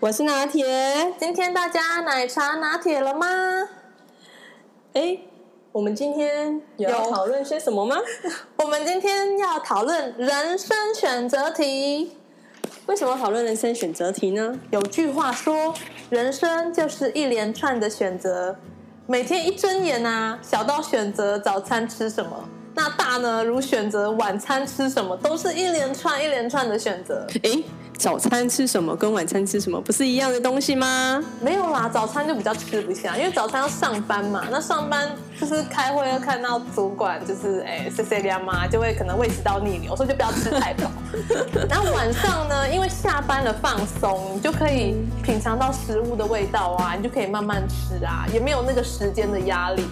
我是拿铁。今天大家奶茶拿铁了吗？哎，我们今天有讨论些什么吗？我们今天要讨论人生选择题。为什么讨论人生选择题呢？有句话说，人生就是一连串的选择，每天一睁眼啊，小到选择早餐吃什么，那大呢，如选择晚餐吃什么，都是一连串一连串的选择。哎，早餐吃什么跟晚餐吃什么不是一样的东西吗？没有啦，早餐就比较吃不下，因为早餐要上班嘛。那上班就是开会，要看到主管就是哎，谢谢亮妈，就会可能胃食道逆流，所以就不要吃太饱。然后晚上呢，因为下班了放松，你就可以品尝到食物的味道啊，你就可以慢慢吃啊，也没有那个时间的压力。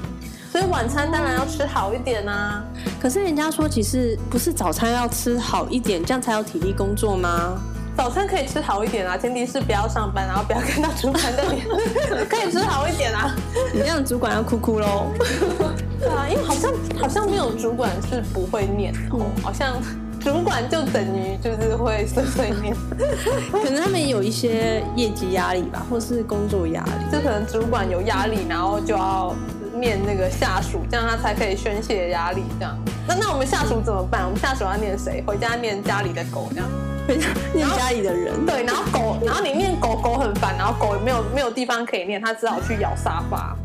所以晚餐当然要吃好一点啊。可是人家说，其实不是早餐要吃好一点，这样才有体力工作吗？早餐可以吃好一点啊，前提是不要上班，然后不要看到主管的脸，可以吃好一点啊。你这样主管要哭哭喽。对啊，因为好像好像没有主管是不会念的哦，好像主管就等于就是会碎碎念，可能他们有一些业绩压力吧，或是工作压力，就可能主管有压力，然后就要念那个下属，这样他才可以宣泄压力。这样，那那我们下属怎么办？我们下属要念谁？回家念家里的狗这样。念家里的人。对，然后狗，然后你念狗狗很烦，然后狗没有没有地方可以念，它只好去咬沙发。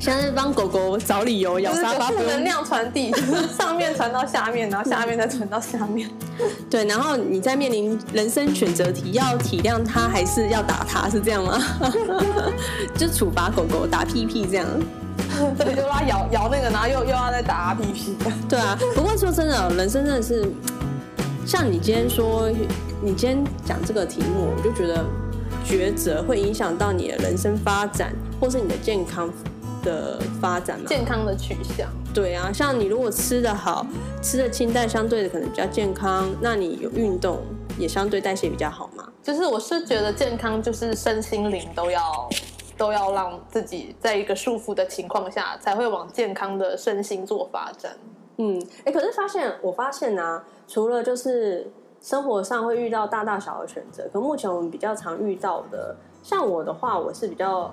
现在是帮狗狗找理由咬沙发，负能量传递，就是上面传到下面，然后下面再传到下面。对，然后你在面临人生选择题，要体谅它还是要打它，是这样吗？就处罚狗狗打屁屁这样。对，就拉摇摇那个，然后又又要再打它屁屁。对啊，不过说真的，人生真的是，像你今天说，你今天讲这个题目，我就觉得抉择会影响到你的人生发展，或是你的健康的发展嘛？健康的取向。对啊，像你如果吃的好，吃的清淡，相对的可能比较健康，那你有运动也相对代谢比较好嘛。就是我是觉得健康就是身心灵都要都要让自己在一个束缚的情况下，才会往健康的身心做发展。嗯，哎，可是发现我发现啊，除了就是生活上会遇到大大小小的选择，可目前我们比较常遇到的，像我的话，我是比较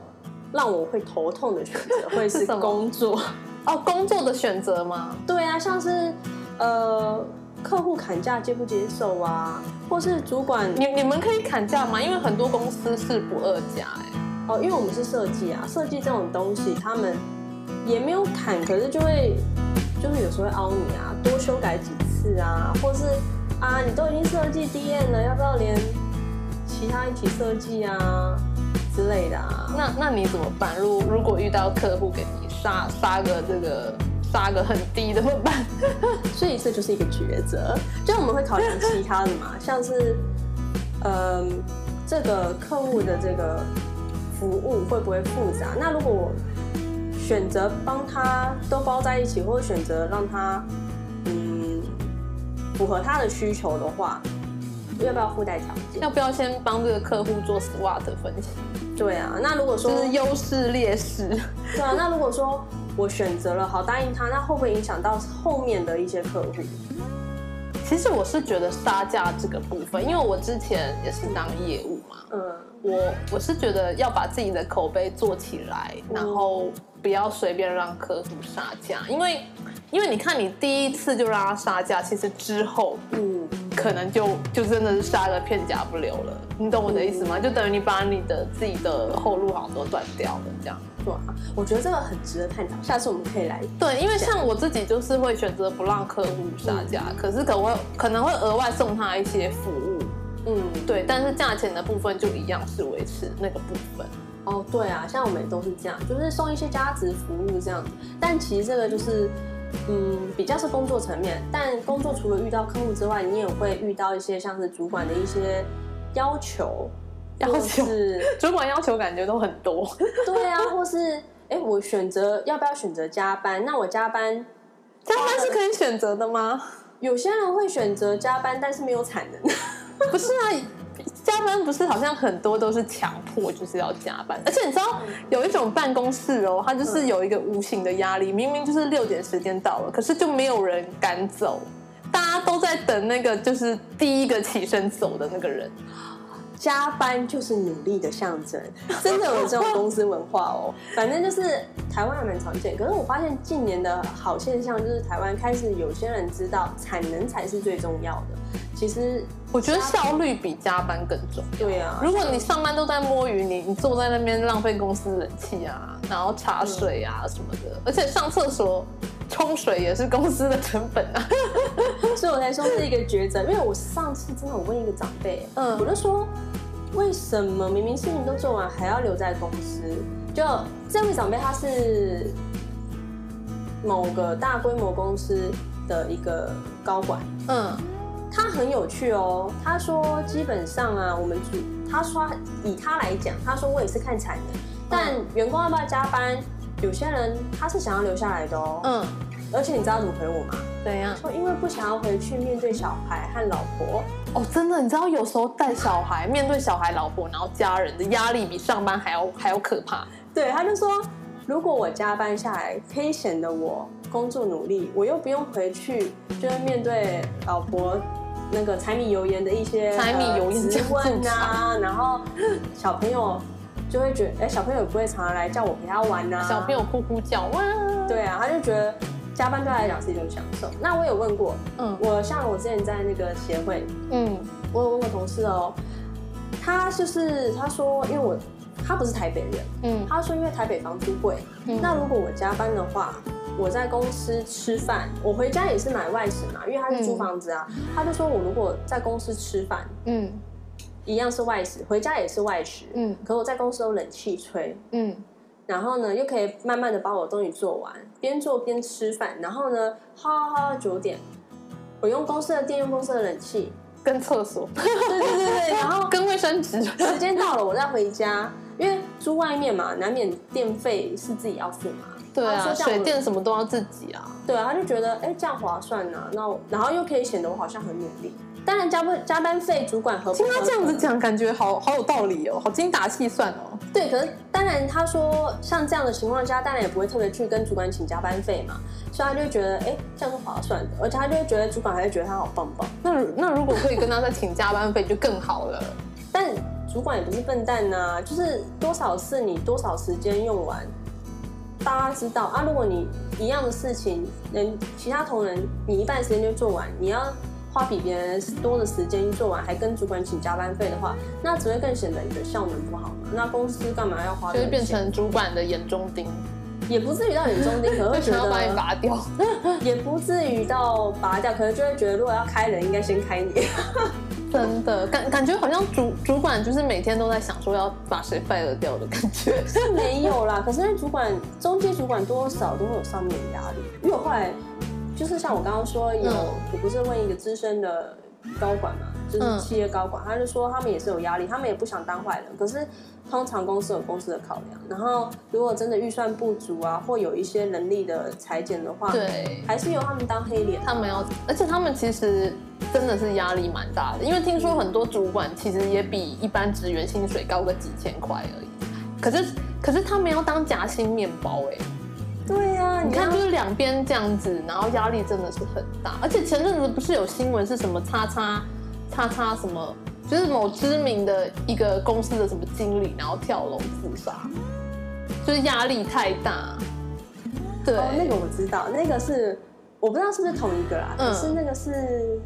让我会头痛的选择，会是工作。哦，工作的选择吗？对啊，像是呃，客户砍价接不接受啊，或是主管，你你们可以砍价吗？因为很多公司是不二价哎。哦，因为我们是设计啊，设计这种东西，他们也没有砍，可是就会就是有时候会凹你啊，多修改几次啊，或是啊，你都已经设计 DM 了，要不要连其他一起设计啊之类的啊？那那你怎么办？如如果遇到客户给你。杀杀个这个杀个很低的怎么办？所以这就是一个抉择。就我们会考量其他的嘛，像是，呃，这个客户的这个服务会不会复杂？那如果我选择帮他都包在一起，或者选择让他嗯符合他的需求的话，要不要附带条件？要不要先帮这个客户做 SWOT 分析？对啊，那如果说是优势劣势，对啊，那如果说我选择了好答应他，那会不会影响到后面的一些客户？其实我是觉得杀价这个部分，因为我之前也是当业务嘛，嗯，我我是觉得要把自己的口碑做起来，然后不要随便让客户杀价，因为因为你看你第一次就让他杀价，其实之后嗯。可能就就真的是杀个片甲不留了，你懂我的意思吗？就等于你把你的自己的后路好像都断掉了，这样。对啊，我觉得这个很值得探讨，下次我们可以来。对，因为像我自己就是会选择不让客户杀价，嗯、可是可会可能会额外送他一些服务，嗯，对，但是价钱的部分就一样是维持那个部分。哦，对啊，像我们也都是这样，就是送一些加值服务这样子，但其实这个就是。嗯，比较是工作层面，但工作除了遇到客户之外，你也会遇到一些像是主管的一些要求，要求是主管要求感觉都很多。对啊，或是哎、欸，我选择要不要选择加班？那我加班，加班是可以选择的吗？有些人会选择加班，但是没有产能。不是啊，加班不是好像很多都是强迫就是要加班，而且你知道有一种办公室哦，它就是有一个无形的压力，明明就是六点时间到了，可是就没有人敢走，大家都在等那个就是第一个起身走的那个人。加班就是努力的象征，真的有这种公司文化哦。反正就是台湾还蛮常见，可是我发现近年的好现象就是台湾开始有些人知道产能才是最重要的。其实我觉得效率比加班更重要。对啊，如果你上班都在摸鱼，你你坐在那边浪费公司冷气啊，然后茶水啊什么的，而且上厕所冲水也是公司的成本啊。所以我才说是一个抉择，因为我上次真的我问一个长辈，嗯，我就说。为什么明明事情都做完，还要留在公司？就这位长辈，他是某个大规模公司的一个高管。嗯，他很有趣哦。他说，基本上啊，我们主他说以他来讲，他说我也是看产能，但员工要不要加班，有些人他是想要留下来的哦。嗯，而且你知道怎么回我吗？怎样？说因为不想要回去面对小孩和老婆。哦，真的，你知道有时候带小孩，面对小孩、老婆，然后家人的压力比上班还要还要可怕。对，他就说，如果我加班下来，可以显得我工作努力，我又不用回去，就是面对老婆那个柴米油盐的一些柴米油盐质问啊，然后小朋友就会觉得，哎，小朋友也不会常常来叫我陪他玩啊，小朋友呼呼叫哇，对啊，他就觉得。加班对他来讲是一种享受。那我有问过，嗯，我像我之前在那个协会，嗯，我有问过同事哦，他就是他说，因为我他不是台北人，嗯，他说因为台北房租贵，嗯，那如果我加班的话，我在公司吃饭，我回家也是买外食嘛，因为他是租房子啊，嗯，他就说我如果在公司吃饭，嗯，一样是外食，回家也是外食，嗯，可我在公司有冷气吹，嗯。然后呢，又可以慢慢的把我东西做完，边做边吃饭。然后呢，哈哈，九点，我用公司的电，用公司的冷气跟厕所，对对对对，然后 跟卫生纸。时间到了，我再回家，因为租外面嘛，难免电费是自己要付嘛。对啊，水电什么都要自己啊。对啊，他就觉得哎，这样划算啊，那然后又可以显得我好像很努力。当然加班加班费，主管和听他这样子讲，感觉好好有道理哦，好精打细算哦。对，可是当然他说像这样的情况下，当然也不会特别去跟主管请加班费嘛，所以他就会觉得哎，这样是划算的，而且他就会觉得主管还会觉得他好棒棒。那那如果可以跟他再请加班费就更好了。但主管也不是笨蛋呐、啊，就是多少次你多少时间用完，大家知道啊。如果你一样的事情，人其他同仁你一半时间就做完，你要。花比别人多的时间做完，还跟主管请加班费的话，那只会更显得你的效能不好嘛。那公司干嘛要花？就是变成主管的眼中钉，也不至于到眼中钉，可能会觉得要把你拔掉，也不至于到拔掉，可能就会觉得如果要开人，应该先开你。真的感感觉好像主主管就是每天都在想说要把谁 fire 掉的感觉，是没有啦。可是主管中间主管多少都会有上面的压力，因为我后来。就是像我刚刚说有，嗯、我不是问一个资深的高管嘛，就是企业高管，嗯、他就说他们也是有压力，他们也不想当坏人，可是通常公司有公司的考量，然后如果真的预算不足啊，或有一些能力的裁减的话，对，还是由他们当黑脸，他们要，而且他们其实真的是压力蛮大的，因为听说很多主管其实也比一般职员薪水高个几千块而已，可是可是他们要当夹心面包哎、欸。对呀、啊，你看就是两边这样子，然后压力真的是很大。而且前阵子不是有新闻是什么叉叉叉叉什么，就是某知名的一个公司的什么经理，然后跳楼自杀，就是压力太大。对，哦，那个我知道，那个是我不知道是不是同一个啦，嗯、可是那个是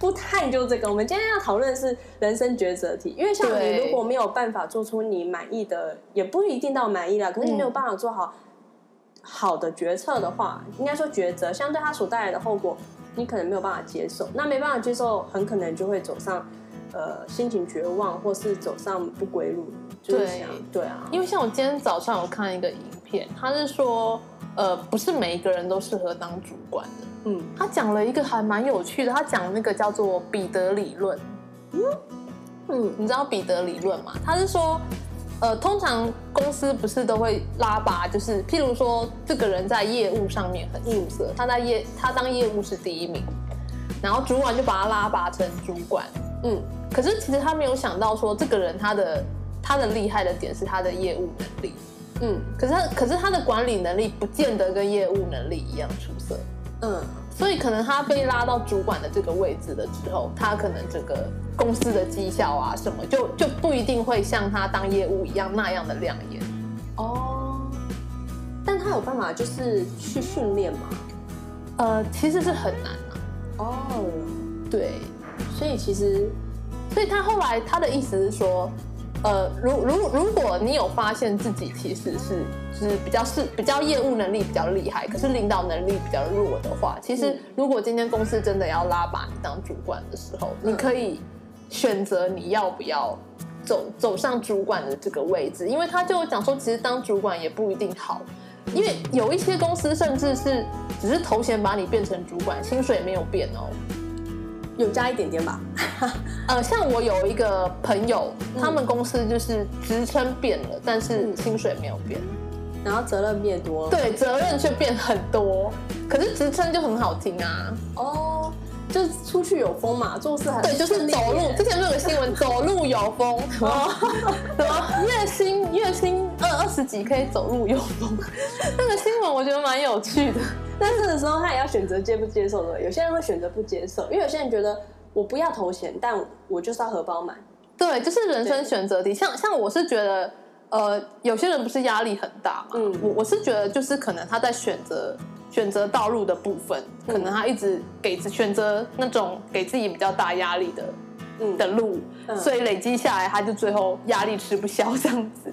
不太就这个。我们今天要讨论的是人生抉择题，因为像你如果没有办法做出你满意的，也不一定到满意啦，可是你没有办法做好。好的决策的话，应该说抉择，相对它所带来的后果，你可能没有办法接受。那没办法接受，很可能就会走上，呃，心情绝望，或是走上不归路。就是、对对啊，因为像我今天早上我看一个影片，他是说，呃，不是每一个人都适合当主管的。嗯，他讲了一个还蛮有趣的，他讲那个叫做彼得理论。嗯嗯，你知道彼得理论吗？他是说。呃，通常公司不是都会拉拔，就是譬如说，这个人在业务上面很出色，他在业他当业务是第一名，然后主管就把他拉拔成主管，嗯，可是其实他没有想到说这个人他的他的厉害的点是他的业务能力，嗯，可是他可是他的管理能力不见得跟业务能力一样出色，嗯，所以可能他被拉到主管的这个位置了之后，他可能这个公司的绩效啊什么就就不一定会像他当业务一样那样的亮眼，哦，但他有办法就是去训练吗？呃，其实是很难啊。哦，对，所以其实，所以他后来他的意思是说，呃，如如如果你有发现自己其实是就是比较是比较业务能力比较厉害，可是领导能力比较弱的话，其实如果今天公司真的要拉把你当主管的时候，你可以选择你要不要走走上主管的这个位置，因为他就讲说，其实当主管也不一定好。因为有一些公司甚至是只是头衔把你变成主管，薪水没有变哦，有加一点点吧。呃，像我有一个朋友，嗯、他们公司就是职称变了，但是薪水没有变，然后责任变多了，对，责任却变很多，可是职称就很好听啊。哦。就出去有风嘛，做事很对，就是走路。之前不是有个新闻，走路有风，什么什么月薪月薪十几可以走路有风，那个新闻我觉得蛮有趣的。但是的时候他也要选择接不接受的，有些人会选择不接受，因为有些人觉得我不要头衔，但我就是要荷包满。对，就是人生选择题。像像我是觉得，呃，有些人不是压力很大嘛，嗯，我我是觉得就是可能他在选择。选择道路的部分，可能他一直给选择那种给自己比较大压力的，嗯，的路，嗯、所以累积下来，他就最后压力吃不消这样子。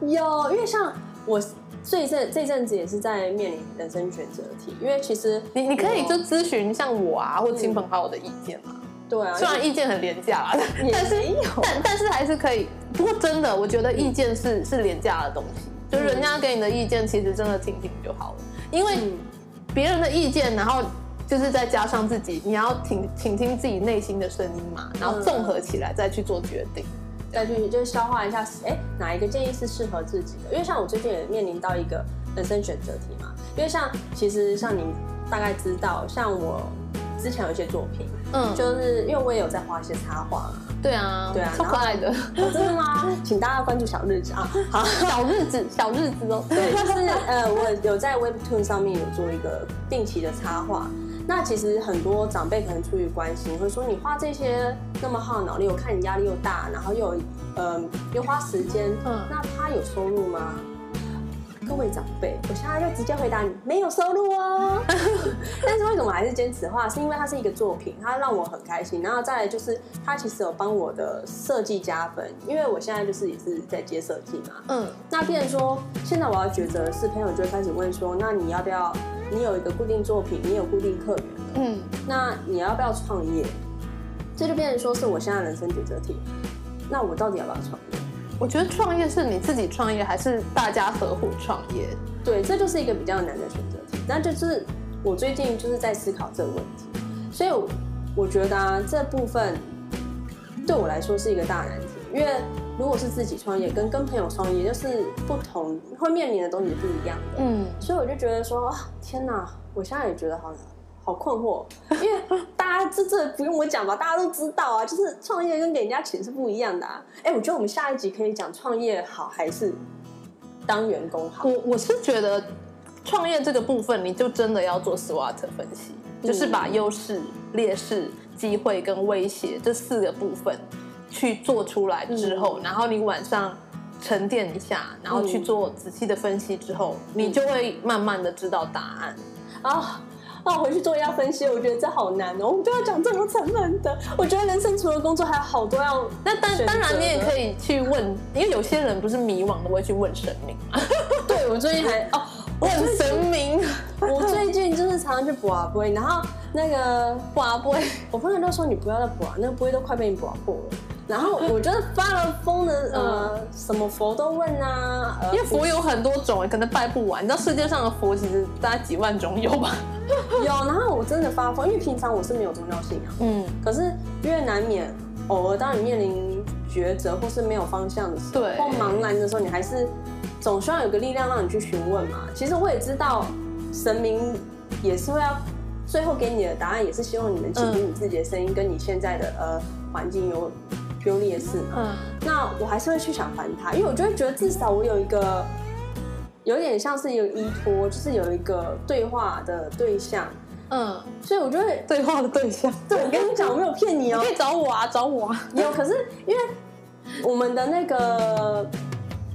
有，因为像我这一阵这一阵子也是在面临人生选择题，因为其实你你可以就咨询像我啊，或亲朋好友的意见嘛。对啊，虽然意见很廉价啦，但是但但是还是可以。不过真的，我觉得意见是是廉价的东西，就是人家给你的意见，其实真的听听就好了。因为别人的意见，然后就是再加上自己，你要听倾听自己内心的声音嘛，然后综合起来再去做决定，再去就是消化一下，哎，哪一个建议是适合自己的？因为像我最近也面临到一个人生选择题嘛，因为像其实像你大概知道，像我之前有一些作品，嗯，就是因为我也有在画一些插画。对啊，对啊，超可爱的。真的吗？请大家关注小日子啊！好，小日子，小日子哦。对，就是呃，我有在 Webtoon 上面有做一个定期的插画。那其实很多长辈可能出于关心，会说你花这些那么耗脑力，我看你压力又大，然后又呃又花时间，嗯，那他有收入吗？各位长辈，我现在就直接回答你，没有收入哦。但是为什么我还是坚持画？是因为它是一个作品，它让我很开心。然后再来就是，它其实有帮我的设计加分，因为我现在就是也是在接设计嘛。嗯。那变成说，现在我要抉择的是，朋友就会开始问说，那你要不要？你有一个固定作品，你有固定客源，嗯，那你要不要创业？这就变成说是我现在人生抉择题。那我到底要不要创业？我觉得创业是你自己创业还是大家合伙创业？对，这就是一个比较难的选择题。那就是我最近就是在思考这个问题，所以我觉得啊，这部分对我来说是一个大难题。因为如果是自己创业，跟跟朋友创业就是不同，会面临的东西不一样的。嗯，所以我就觉得说，天哪，我现在也觉得好难。好困惑，因为大家这这不用我讲吧，大家都知道啊，就是创业跟给人家钱是不一样的啊。哎，我觉得我们下一集可以讲创业好还是当员工好。我我是觉得创业这个部分，你就真的要做 SWOT 分析，就是把优势、劣势、机会跟威胁这四个部分去做出来之后，然后你晚上沉淀一下，然后去做仔细的分析之后，你就会慢慢的知道答案啊。那我回去做一下分析，我觉得这好难哦。我们都要讲这么沉闷的，我觉得人生除了工作还有好多要。那当当然，你也可以去问，因为有些人不是迷惘的，会去问神明。对，我最近还 哦，问神明。我 最近就是常常去卜啊卜，然后那个卜啊卜，我朋友都说你不要再卜啊，那个卜都快被你卜破了。然后我觉得发了疯的，呃，什么佛都问啊，因为佛有很多种，可能拜不完。你知道世界上的佛其实大概几万种有吧？有。然后我真的发疯，因为平常我是没有宗教信仰，嗯，可是因为难免偶尔当你面临抉择或是没有方向的时候，对，或茫然的时候，你还是总需要有个力量让你去询问嘛。其实我也知道神明也是会要最后给你的答案也是希望你能倾听你自己的声音，跟你现在的呃环境有有劣势嘛。嗯，那我还是会去想烦他，因为我就会觉得至少我有一个有点像是一个依托，就是有一个对话的对象。嗯，所以我就会对话的对象。对，我跟你讲，我没有骗你哦，你可以找我啊，找我啊。有，可是因为我们的那个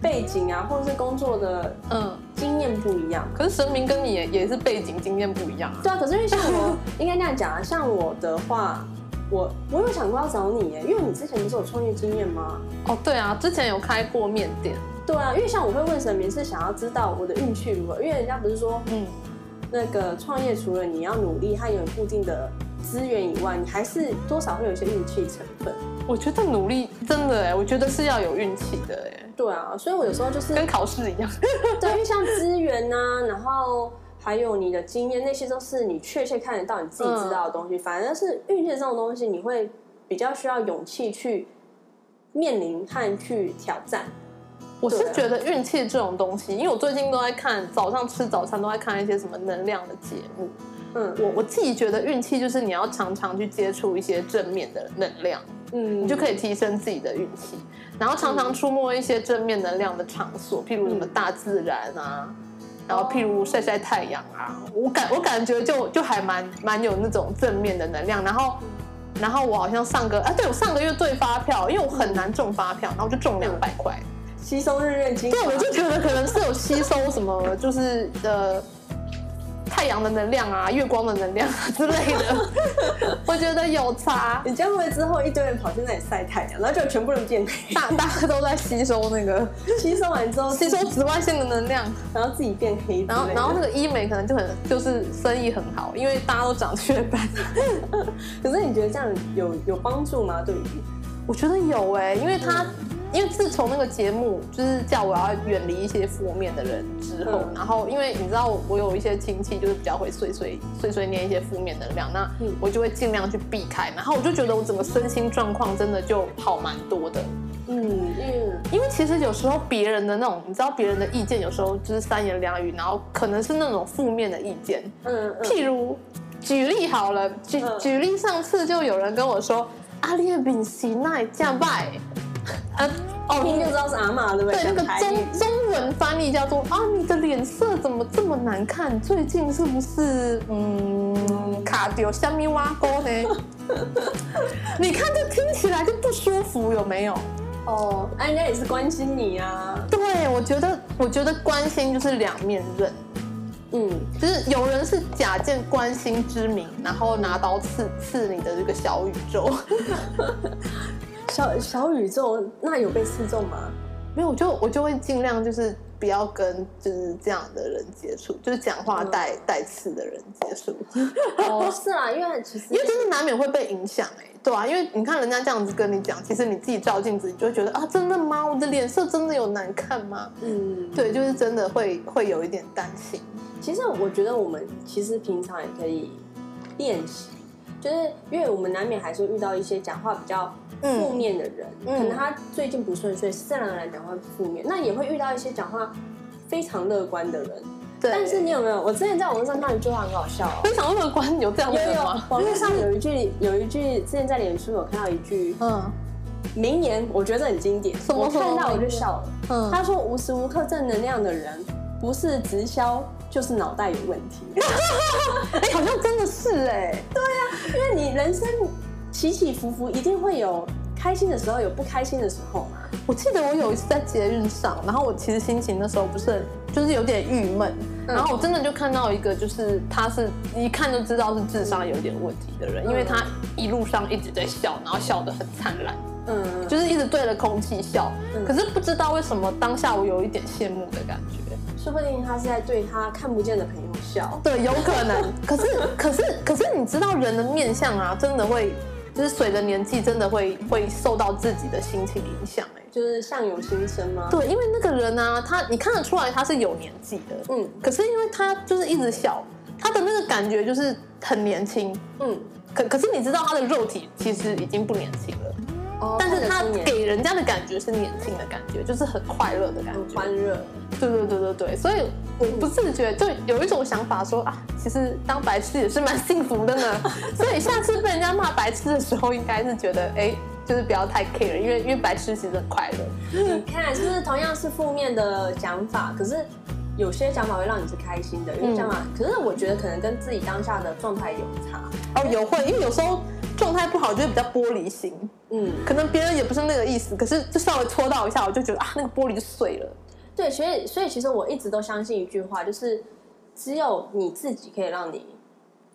背景啊，或者是工作的嗯经验不一样。可是神明跟你也也是背景经验不一样啊。对啊，可是因为像我 应该那样讲啊，像我的话，我我有想过要找你耶，因为你之前不是有创业经验吗？哦，对啊，之前有开过面店。对啊，因为像我会问神明是想要知道我的运气如何，因为人家不是说嗯。那个创业除了你要努力和有固定的资源以外，你还是多少会有一些运气成分。我觉得努力真的哎，我觉得是要有运气的哎。对啊，所以我有时候就是跟考试一样。对，因为像资源呐、啊，然后还有你的经验，那些都是你确切看得到、你自己知道的东西。嗯、反而是运气这种东西，你会比较需要勇气去面临和去挑战。我是觉得运气这种东西，因为我最近都在看早上吃早餐都在看一些什么能量的节目。嗯，我我自己觉得运气就是你要常常去接触一些正面的能量，嗯，你就可以提升自己的运气。然后常常出没一些正面能量的场所，譬如什么大自然啊，然后譬如晒晒太阳啊，我感我感觉就就还蛮蛮有那种正面的能量。然后然后我好像上个啊，对，我上个月对发票，因为我很难中发票，然后我就中两百块。吸收日月精华，对，我就觉得可能是有吸收什么，就是呃太阳的能量啊，月光的能量啊 之类的。我觉得有差。你这样会之后一堆人跑去那里晒太阳，然后就全部人变黑？大大家都在吸收那个，吸收完之后吸收紫外线的能量，然后自己变黑。然后然后那个医美可能就很就是生意很好，因为大家都长雀斑。可是你觉得这样有有帮助吗？对于我觉得有哎、欸，因为他。因为自从那个节目就是叫我要远离一些负面的人之后，嗯、然后因为你知道我我有一些亲戚就是比较会碎碎碎碎念一些负面能量，那我就会尽量去避开，然后我就觉得我整个身心状况真的就好蛮多的。嗯嗯，因为其实有时候别人的那种，你知道别人的意见有时候就是三言两语，然后可能是那种负面的意见。嗯，嗯譬如举例好了，举举例，上次就有人跟我说阿列饼西奈降拜。呃，哦，听就知道是阿嬷，对不对？对，那个中中文翻译叫做啊，你的脸色怎么这么难看？最近是不是嗯卡掉虾米挖沟呢？你看这听起来就不舒服，有没有？哦，那人家也是关心你啊。对，我觉得，我觉得关心就是两面刃。嗯，就是有人是假借关心之名，然后拿刀刺刺你的这个小宇宙。小小宇宙，那有被刺中吗？没有，我就我就会尽量就是不要跟就是这样的人接触，就是讲话带带、嗯、刺的人接触。哦，是啊，因为其实因为真的难免会被影响哎，对啊，因为你看人家这样子跟你讲，其实你自己照镜子，你就会觉得啊，真的吗？我的脸色真的有难看吗？嗯，对，就是真的会会有一点担心。其实我觉得我们其实平常也可以练习，就是因为我们难免还是会遇到一些讲话比较。负面的人，嗯、可能他最近不顺遂，自然而然讲话负面。那也会遇到一些讲话非常乐观的人。对。但是你有没有？我之前在网络上看一句话很好笑，哦，非常乐观，有这样的吗？网络上有一句，有一句，之前在脸书有看到一句，嗯，名言，我觉得很经典。我看到我就笑了。嗯。他说：“无时无刻正能量的人，不是直销，就是脑袋有问题。”哎、欸，好像真的是哎、欸。对呀、啊，因为你人生。起起伏伏，一定会有开心的时候，有不开心的时候嘛。我记得我有一次在捷运上，然后我其实心情那时候不是很，就是有点郁闷，嗯、然后我真的就看到一个，就是他是一看就知道是智商有点问题的人，嗯、因为他一路上一直在笑，然后笑得很灿烂，嗯，就是一直对着空气笑，嗯、可是不知道为什么当下我有一点羡慕的感觉。说不定他是在对他看不见的朋友笑。对，有可能。可是，可是，可是，你知道人的面相啊，真的会。就是随着年纪，真的会会受到自己的心情影响，哎，就是相由心生吗？对，因为那个人呢、啊，他你看得出来他是有年纪的，嗯，可是因为他就是一直笑，他的那个感觉就是很年轻，嗯，可可是你知道他的肉体其实已经不年轻了，哦，但是他给人家的感觉是年轻的感觉，就是很快乐的感觉，欢乐，对对对对对，所以我不自觉就有一种想法说啊，其实当白痴也是蛮幸福的呢。所以下次被人家骂白痴的时候，应该是觉得哎，就是不要太 care，因为因为白痴其实很快乐。你看，就是同样是负面的想法，可是有些想法会让你是开心的，有些讲法，可是我觉得可能跟自己当下的状态有差。哦，有会，因为有时候。状态不好就会比较玻璃心，嗯，可能别人也不是那个意思，可是就稍微戳到一下，我就觉得啊，那个玻璃就碎了。对，所以所以其实我一直都相信一句话，就是只有你自己可以让你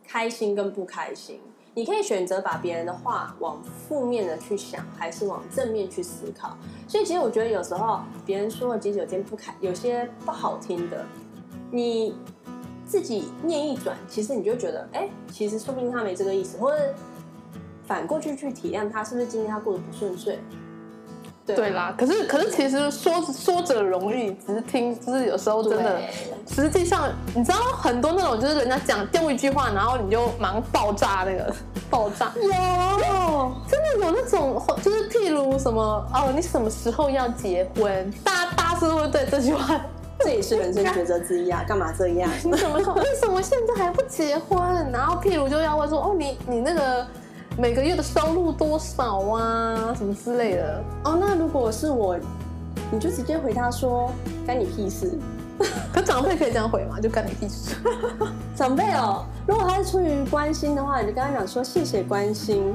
开心跟不开心。你可以选择把别人的话往负面的去想，还是往正面去思考。所以其实我觉得有时候别人说的其实有些不开，有些不好听的，你自己念一转，其实你就觉得，哎，其实说不定他没这个意思，或者。反过去去体谅他，是不是今天他过得不顺遂？对，对啦，可是可是其实说说者容易，只是听，就是有时候真的，实际上你知道很多那种就是人家讲丢一句话，然后你就忙爆炸那个 爆炸，有真的有那种，就是譬如什么哦，你什么时候要结婚？大家大家是不是对这句话？这也是人生抉择之一啊，干嘛这样？你怎么说？为什么现在还不结婚？然后譬如就要问说哦，你你那个。每个月的收入多少啊？什么之类的哦。那如果是我，你就直接回他说：“干你屁事。”可长辈可以这样回吗？就干你屁事。长辈哦，如果他是出于关心的话，你就跟他讲说：“谢谢关心，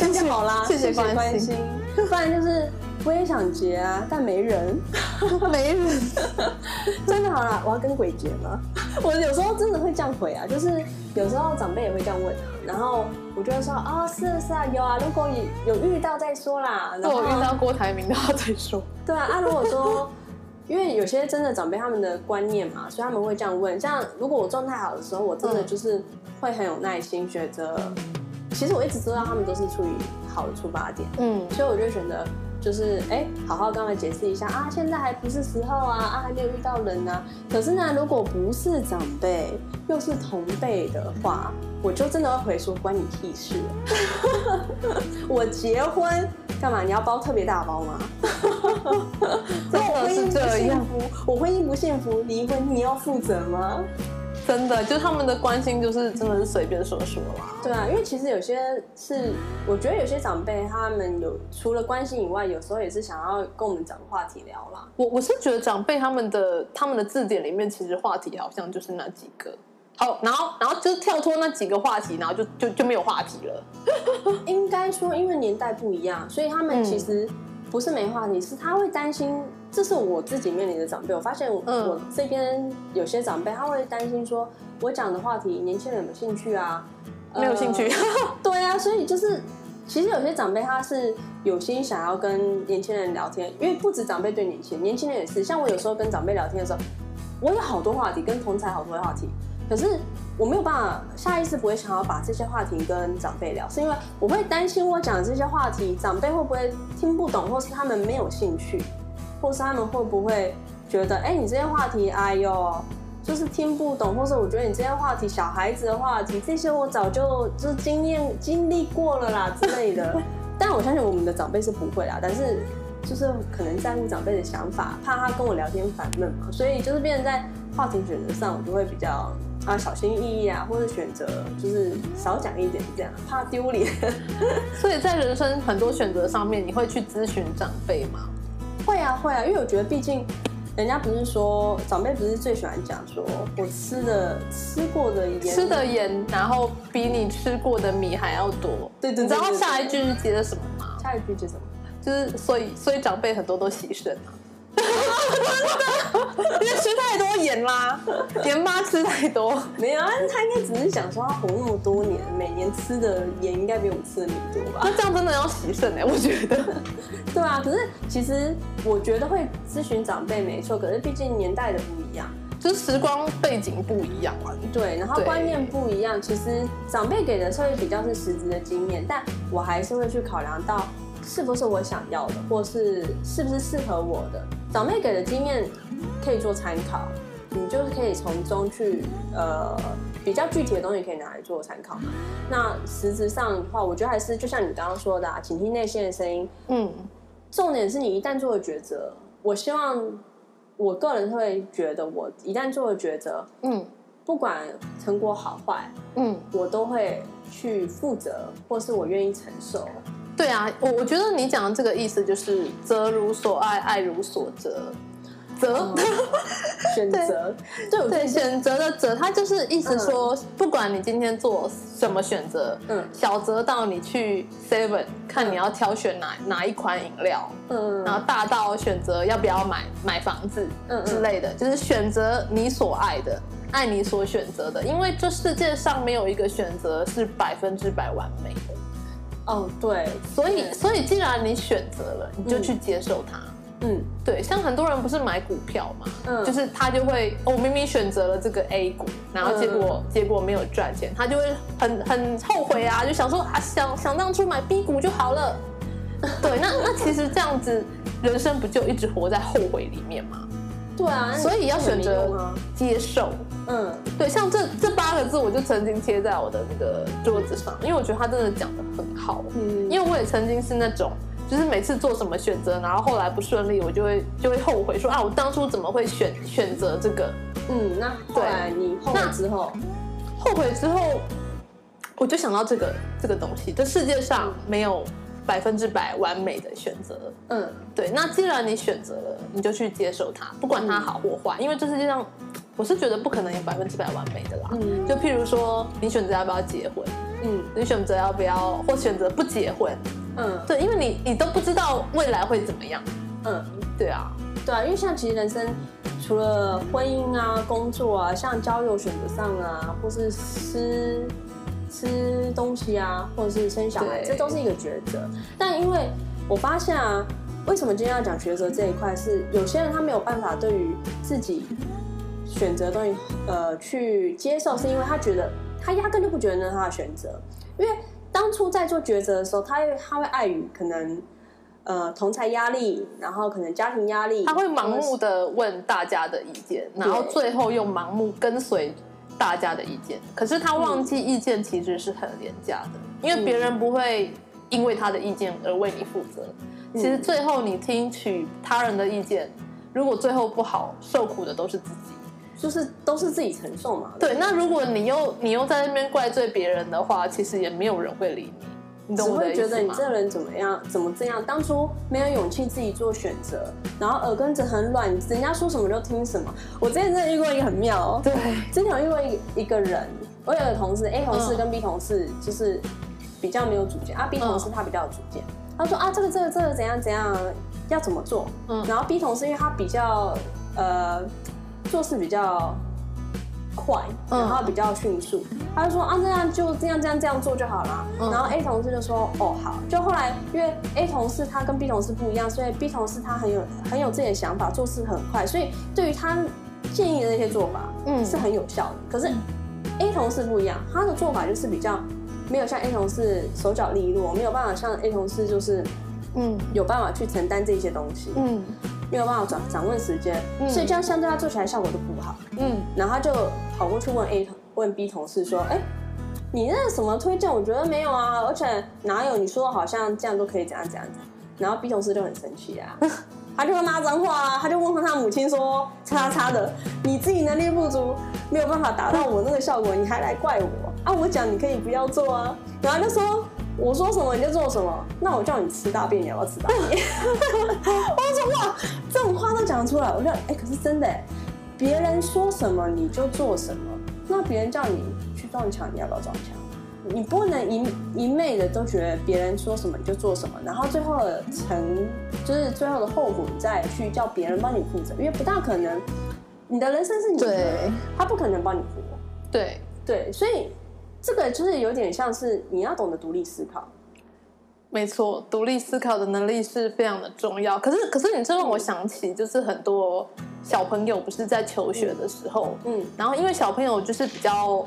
那就好啦。”谢谢关心。不然就是我也想结啊，但没人，没人。真的好了，我要跟鬼结吗？我有时候真的会这样回啊，就是有时候长辈也会这样问啊，然后。我就会说啊、哦，是啊是啊，有啊，如果有有遇到再说啦。如果遇到郭台铭的话再说。对啊，啊，如果说，因为有些真的长辈他们的观念嘛，所以他们会这样问。像如果我状态好的时候，我真的就是会很有耐心，选择。其实我一直知道他们都是出于好的出发点，嗯，所以我就选择。就是哎，好好跟他们解释一下啊，现在还不是时候啊，啊还没有遇到人啊。可是呢，如果不是长辈，又是同辈的话，我就真的会回说关你屁事。我结婚干嘛？你要包特别大包吗？真的是这样。我婚姻不幸福，离婚你要负责吗？真的，就他们的关心，就是真的是随便说说啦。对啊，因为其实有些是，我觉得有些长辈他们有除了关心以外，有时候也是想要跟我们找话题聊啦。我我是觉得长辈他们的他们的字典里面，其实话题好像就是那几个。好，然后然后就跳脱那几个话题，然后就就就没有话题了。应该说，因为年代不一样，所以他们其实不是没话题，是他会担心。这是我自己面临的长辈，我发现我这边有些长辈他会担心说，我讲的话题年轻人有没有兴趣啊？没有兴趣。呃、对啊，所以就是其实有些长辈他是有心想要跟年轻人聊天，因为不止长辈对年轻人，年轻人也是。像我有时候跟长辈聊天的时候，我有好多话题，跟同才好多话题，可是我没有办法下意识不会想要把这些话题跟长辈聊，是因为我会担心我讲的这些话题长辈会不会听不懂，或是他们没有兴趣。或是他们会不会觉得，哎，你这些话题，哎呦，就是听不懂，或是我觉得你这些话题，小孩子的话题，这些我早就就是经验经历过了啦之类的。但我相信我们的长辈是不会啦，但是就是可能在乎长辈的想法，怕他跟我聊天烦闷嘛，所以就是变成在话题选择上，我就会比较啊小心翼翼啊，或者选择就是少讲一点这样，怕丢脸。所以在人生很多选择上面，你会去咨询长辈吗？会啊会啊，因为我觉得毕竟，人家不是说长辈不是最喜欢讲说，我吃的吃过的盐，吃的盐，然后比你吃过的米还要多。对对，对，对，对，你知道下一句是接的什么吗？下一句接什么？就是所以所以长辈很多都牺牲啊。因为吃太多盐啦，盐巴吃太多。没有啊，他应该只是想说他活那么多年，每年吃的盐应该比我们吃的米多吧？那这样真的要洗肾哎，我觉得。其实我觉得会咨询长辈没错，可是毕竟年代的不一样，就是时光背景不一样啊。对，然后观念不一样，其实长辈给的会比较是实质的经验，但我还是会去考量到是不是我想要的，或是是不是适合我的。长辈给的经验可以做参考，你就是可以从中去呃比较具体的东西可以拿来做参考嘛。那实质上的话，我觉得还是就像你刚刚说的，啊，倾听内心的声音。嗯，重点是你一旦做了抉择，我希望我个人会觉得，我一旦做了抉择，嗯，不管成果好坏，嗯，我都会去负责，或是我愿意承受。对啊，我我觉得你讲的这个意思就是责如所爱，爱如所择。择、嗯、选择，对对，选择的择，他就是意思说，嗯、不管你今天做什么选择，嗯，小择到你去 Seven 看你要挑选哪哪一款饮料，嗯，然后大到选择要不要买买房子，嗯之类的，就是选择你所爱的，爱你所选择的，因为这世界上没有一个选择是百分之百完美的。哦，对，所以所以既然你选择了，你就去接受它。嗯嗯，对，像很多人不是买股票嘛，嗯，就是他就会，我、哦、明明选择了这个 A 股，然后结果、嗯、结果没有赚钱，他就会很很后悔啊，就想说啊，想想当初买 B 股就好了。对，那那其实这样子，人生不就一直活在后悔里面吗？对啊，所以要选择接受。嗯，对，像这这八个字，我就曾经贴在我的那个桌子上，因为我觉得他真的讲得很好。嗯，因为我也曾经是那种。就是每次做什么选择，然后后来不顺利，我就会就会后悔说啊，我当初怎么会选选择这个？嗯，那后来你后悔之后，后悔之后，我就想到这个这个东西，这世界上没有百分之百完美的选择。嗯，对。那既然你选择了，你就去接受它，不管它好或坏，因为这世界上我是觉得不可能有百分之百完美的啦。嗯，就譬如说，你选择要不要结婚？嗯，你选择要不要或选择不结婚？嗯，对，因为你你都不知道未来会怎么样。嗯，对啊，对啊，因为像其实人生除了婚姻啊、工作啊，像交友选择上啊，或是吃吃东西啊，或者是生小孩，这都是一个抉择。但因为我发现啊，为什么今天要讲抉择这一块，是有些人他没有办法对于自己选择的东西呃去接受，是因为他觉得他压根就不觉得那是他的选择，因为。当初在做抉择的时候，他会他会碍于可能呃同才压力，然后可能家庭压力，他会盲目的问大家的意见，然后最后又盲目跟随大家的意见。可是他忘记意见其实是很廉价的，因为别人不会因为他的意见而为你负责。其实最后你听取他人的意见，如果最后不好，受苦的都是自己。就是都是自己承受嘛。对，那如果你又你又在那边怪罪别人的话，其实也没有人会理你。你懂我的意思吗？只会觉得你这人怎么样，怎么这样？当初没有勇气自己做选择，然后耳根子很软，人家说什么就听什么。我之前真的遇过一个很妙哦。对，之前我遇过一一个人，我有个同事 A 同事跟 B 同事就是比较没有主见、嗯、啊，B 同事他比较有主见。他说啊，这个这个这个怎样怎样要怎么做？嗯，然后 B 同事因为他比较呃。做事比较快，然后比较迅速，嗯、他就说啊，这样就这样这样这样做就好了。嗯、然后 A 同事就说哦好，就后来因为 A 同事他跟 B 同事不一样，所以 B 同事他很有很有自己的想法，做事很快，所以对于他建议的那些做法，嗯，是很有效的。可是 A 同事不一样，他的做法就是比较没有像 A 同事手脚利落，没有办法像 A 同事就是嗯。有办法去承担这些东西，嗯。没有办法掌掌握时间，嗯、所以这样相对他做起来效果就不好。嗯，然后他就跑过去问 A 同问 B 同事说：“哎，你那什么推荐？我觉得没有啊，而且哪有你说的好像这样都可以怎样怎样怎样。”然后 B 同事就很生气啊，他就会骂脏话啊，他就问他母亲说：“叉叉的，你自己能力不足，没有办法达到我那个效果，你还来怪我啊？我讲你可以不要做啊。”然后就说。我说什么你就做什么，那我叫你吃大便，你要不要吃大便？我说哇，这种话都讲出来，我觉得哎，可是真的，别人说什么你就做什么，那别人叫你去撞墙，你要不要撞墙？你不能一一昧的都觉得别人说什么你就做什么，然后最后的成就是最后的后果，你再去叫别人帮你负责，因为不大可能，你的人生是你的，对他不可能帮你活。对对，所以。这个就是有点像是你要懂得独立思考，没错，独立思考的能力是非常的重要。可是，可是你这让我想起，就是很多小朋友不是在求学的时候，嗯，然后因为小朋友就是比较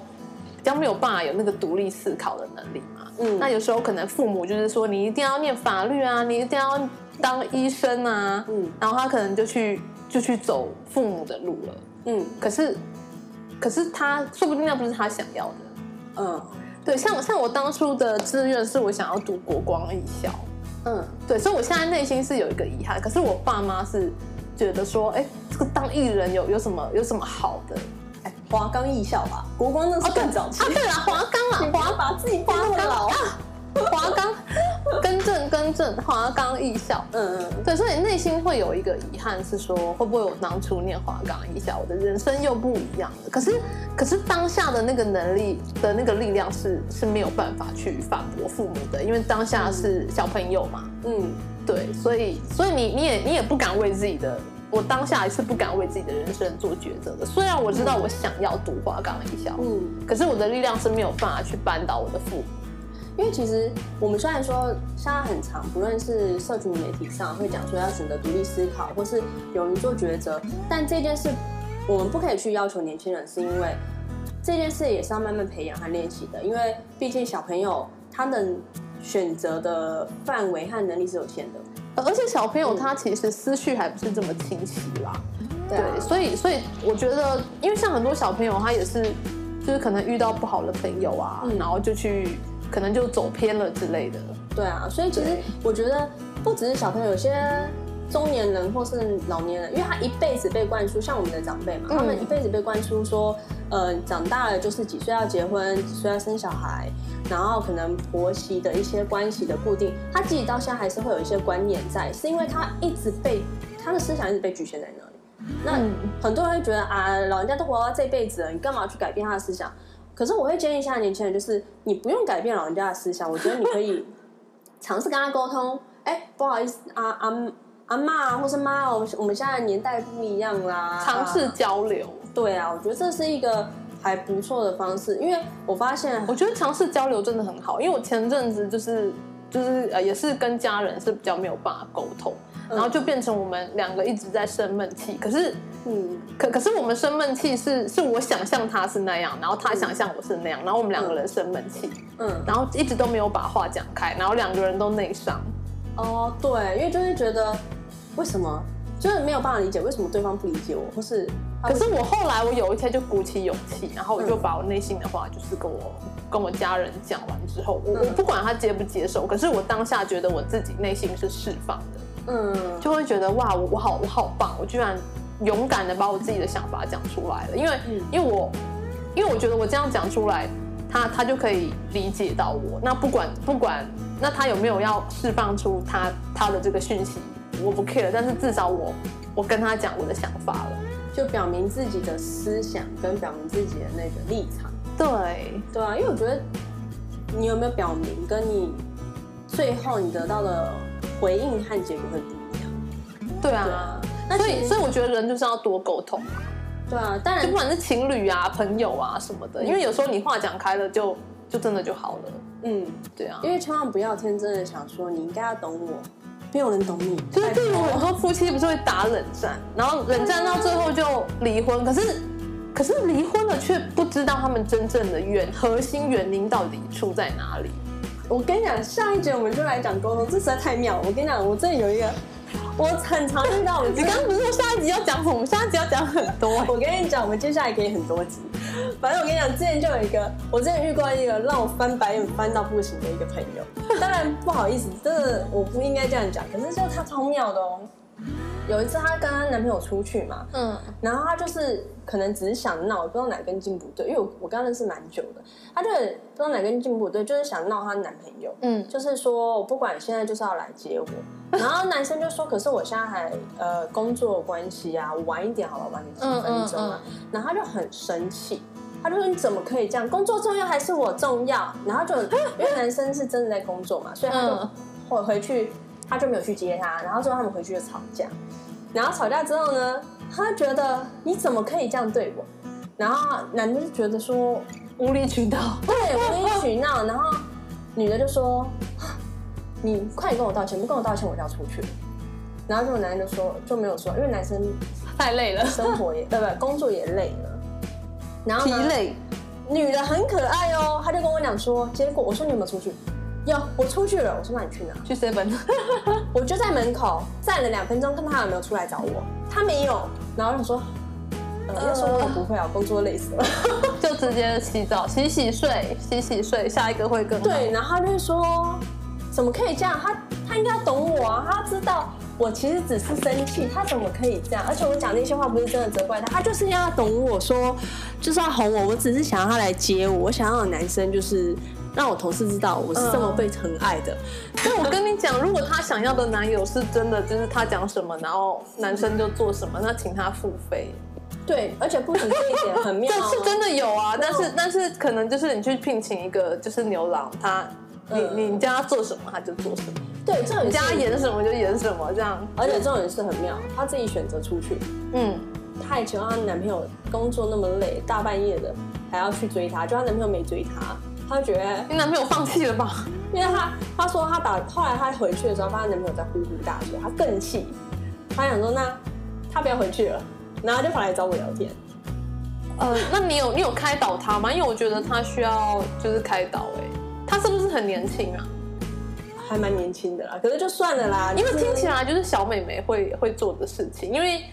比较没有办法有那个独立思考的能力嘛，嗯，那有时候可能父母就是说你一定要念法律啊，你一定要当医生啊，嗯，然后他可能就去就去走父母的路了，嗯，可是可是他说不定那不是他想要的。嗯，对，像像我当初的志愿是我想要读国光艺校，嗯，对，所以我现在内心是有一个遗憾，可是我爸妈是觉得说，哎，这个当艺人有有什么有什么好的？哎，华冈艺校吧，国光那是更早期。啊，对啊，华冈啊，华把自己华冈老啊，华冈。更正更正，华冈艺校，嗯嗯，对，所以内心会有一个遗憾，是说会不会我当初念华冈艺校，我的人生又不一样了。可是，可是当下的那个能力的那个力量是是没有办法去反驳父母的，因为当下是小朋友嘛，嗯，对，所以所以你你也你也不敢为自己的，我当下也是不敢为自己的人生做抉择的。虽然我知道我想要读华冈艺校，嗯，可是我的力量是没有办法去扳倒我的父母。因为其实我们虽然说现在很长，不论是社群媒体上会讲说要选择独立思考，或是勇于做抉择，但这件事我们不可以去要求年轻人，是因为这件事也是要慢慢培养和练习的。因为毕竟小朋友他能选择的范围和能力是有限的，而且小朋友他其实思绪还不是这么清晰啦。对，对，所以所以我觉得，因为像很多小朋友他也是，就是可能遇到不好的朋友啊，嗯、然后就去。可能就走偏了之类的。对啊，所以其实我觉得不只是小朋友，有些中年人或是老年人，因为他一辈子被灌输，像我们的长辈嘛，嗯、他们一辈子被灌输说，呃，长大了就是几岁要结婚，几岁要生小孩，然后可能婆媳的一些关系的固定，他自己到现在还是会有一些观念在，是因为他一直被他的思想一直被局限在那里。那很多人会觉得啊，老人家都活到这辈子了，你干嘛去改变他的思想？可是我会建议现在年轻人，就是你不用改变老人家的思想，我觉得你可以 尝试跟他沟通。哎、欸，不好意思，阿阿阿妈或是妈，我我们现在年代不一样啦，尝试交流。对啊，我觉得这是一个还不错的方式，因为我发现，我觉得尝试交流真的很好。因为我前阵子就是就是呃，也是跟家人是比较没有办法沟通。然后就变成我们两个一直在生闷气，可是，嗯，可可是我们生闷气是是我想象他是那样，然后他想象我是那样，然后我们两个人生闷气，嗯，然后一直都没有把话讲开，然后两个人都内伤。哦，对，因为就是觉得为什么就是没有办法理解为什么对方不理解我，或是，可是我后来我有一天就鼓起勇气，然后我就把我内心的话就是跟我跟我家人讲完之后，我我不管他接不接受，可是我当下觉得我自己内心是释放的。嗯，就会觉得哇，我我好我好棒，我居然勇敢的把我自己的想法讲出来了。因为、嗯、因为我因为我觉得我这样讲出来，他他就可以理解到我。那不管不管，那他有没有要释放出他他的这个讯息，我不 care。但是至少我我跟他讲我的想法了，就表明自己的思想跟表明自己的那个立场。对对啊，因为我觉得你有没有表明，跟你最后你得到的。回应和结果会不一样，对啊，那所以所以我觉得人就是要多沟通。啊，对啊，当然就不管是情侣啊、朋友啊什么的，因为有时候你话讲开了就，就就真的就好了，嗯，对啊，因为千万不要天真的想说你应该要懂我，没有人懂你，就是例如很多夫妻不是会打冷战，然后冷战到最后就离婚，可是可是离婚了却不知道他们真正的原核心原因到底出在哪里。我跟你讲，下一节我们就来讲沟通，这实在太妙了。我跟你讲，我这里有一个，我很常遇到。你刚刚不是说下一集要讲什么？我们下一集要讲很多。我跟你讲，我们接下来可以很多集。反正我跟你讲，之前就有一个，我之前遇过一个让我翻白眼翻到不行的一个朋友。当然不好意思，真的我不应该这样讲，可是就他超妙的哦。有一次，她跟她男朋友出去嘛，嗯，然后她就是可能只是想闹，不知道哪根筋不对，因为我我刚认识蛮久的，她就不知道哪根筋不对，就是想闹她男朋友，嗯，就是说我不管现在就是要来接我，然后男生就说，可是我现在还呃工作关系啊，我晚一点好了，晚你几分钟啊，嗯嗯嗯，然后他就很生气，他就说你怎么可以这样，工作重要还是我重要？然后就 因为男生是真的在工作嘛，所以他就回回去。他就没有去接他，然后之后他们回去就吵架，然后吵架之后呢，他觉得你怎么可以这样对我？然后男的就觉得说无理取闹，对，无理取闹。然后女的就说：“你快点跟我道歉，不跟我道歉我就要出去。”然后这个男的就说就没有说，因为男生太累了，生活也对不对？工作也累了，然后疲累。女的很可爱哦，他就跟我讲说，结果我说你有没有出去？有，我出去了。我说那你去哪？去 seven。我就在门口站了两分钟，看他有没有出来找我。他没有，然后我说：“呃，要说我也不会啊，工作累死了，就直接洗澡、洗洗睡、洗洗睡，下一个会更好。”对，然后他就说：“怎么可以这样？他他应该要懂我啊，他知道我其实只是生气，他怎么可以这样？而且我讲那些话不是真的责怪他，他就是要懂我说，就是要哄我。我只是想要他来接我，我想要有男生就是让我同事知道我是这么被疼爱的。但我跟你讲，如果她想要的男友是真的，就是他讲什么，然后男生就做什么，那请他付费。对，而且不止这一点很妙，这是真的有啊。但是但是可能就是你去聘请一个就是牛郎，他你你叫他做什么他就做什么。对，这种你叫他演什么就演什么这样。而且这种人是很妙，他自己选择出去。嗯，她以前她男朋友工作那么累，大半夜的还要去追她，就她男朋友没追她，她就觉得你男朋友放弃了吧？因为她她说她打后来她回去的时候，发现男朋友在呼呼大睡，她更气，她想说那她不要回去了。然后就跑来找我聊天，呃，那你有你有开导他吗？因为我觉得他需要就是开导哎，他是不是很年轻啊？还蛮年轻的啦，可是就算了啦，因为听起来就是小美眉会会做的事情。因为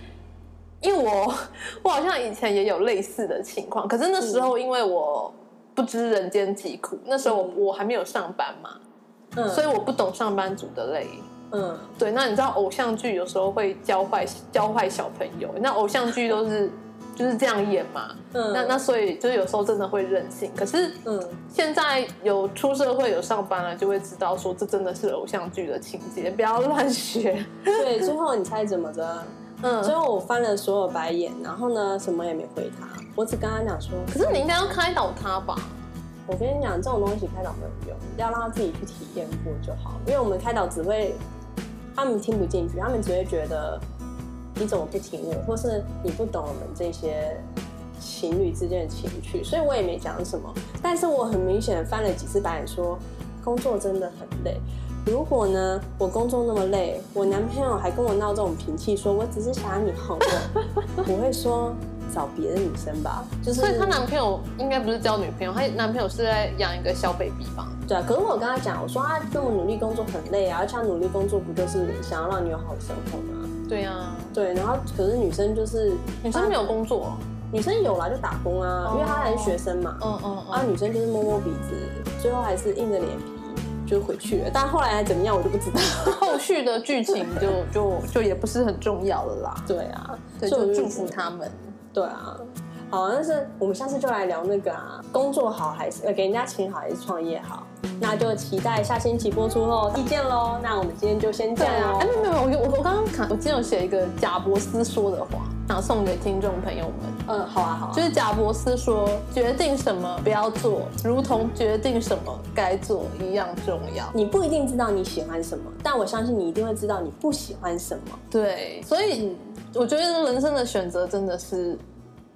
因为我 我好像以前也有类似的情况，可是那时候因为我不知人间疾苦，那时候我我还没有上班嘛，嗯，所以我不懂上班族的累。嗯，对，那你知道偶像剧有时候会教坏教坏小朋友，那偶像剧都是就是这样演嘛。嗯，那那所以就是有时候真的会任性。可是，嗯，现在有出社会有上班了，就会知道说这真的是偶像剧的情节，不要乱学。对，最后你猜怎么着？嗯，最后我翻了所有白眼，然后呢，什么也没回他，我只跟他讲说，可是你应该要开导他吧？我跟你讲，这种东西开导没有用，要让他自己去体验过就好，因为我们开导只会。他们听不进去，他们只会觉得你怎么不听我，或是你不懂我们这些情侣之间的情绪，所以我也没讲什么。但是我很明显的翻了几次白眼，说工作真的很累。如果呢，我工作那么累，我男朋友还跟我闹这种脾气，说我只是想让你哄我，我会说。找别的女生吧，就是。所以她男朋友应该不是交女朋友，她男朋友是在养一个小 baby 吧？对啊，可是我跟她讲，我说他这么努力工作很累啊，而且他努力工作不就是想要让你有好的生活吗？对啊，对，然后可是女生就是女生没有工作，女生有啦，就打工啊，哦、因为她还是学生嘛。嗯嗯。啊，女生就是摸摸鼻子，最后还是硬着脸皮就回去了。但后来还怎么样，我就不知道。后续的剧情就就就也不是很重要了啦。对啊，对，就祝福他们。对啊，好，但是我们下次就来聊那个啊，工作好还是呃给人家请好还是创业好？那就期待下星期播出喽，意见喽。那我们今天就先这样哦。哎，没有没有，我我我刚刚看，我今天有写一个贾伯斯说的话，想送给听众朋友们。嗯，好啊好啊。就是贾伯斯说，决定什么不要做，如同决定什么该做一样重要。你不一定知道你喜欢什么，但我相信你一定会知道你不喜欢什么。对，所以。嗯我觉得人生的选择真的是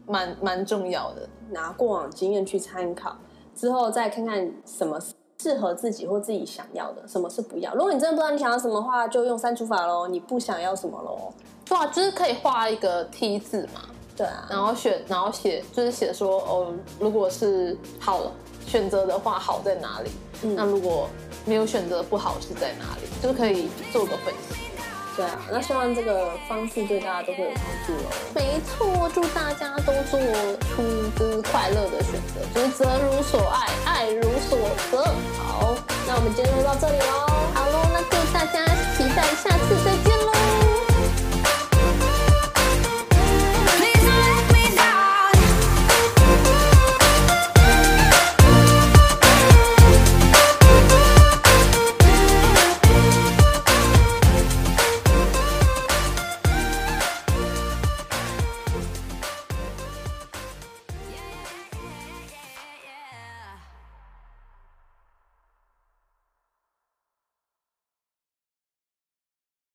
蛮蛮重要的，拿过往经验去参考，之后再看看什么适合自己或自己想要的，什么是不要。如果你真的不知道你想要什么的话，就用删除法喽。你不想要什么喽？对啊，就是可以画一个 T 字嘛。对啊，然后选，然后写，就是写说哦，如果是好选择的话，好在哪里？嗯，那如果没有选择，不好是在哪里？就是可以做个分析。对啊，那希望这个方式对大家都会有帮助哦。没错，祝大家都做出就是快乐的选择，就是择如所爱，爱如所择。好，那我们今天就到这里喽。好喽，那祝大家期待下次再见。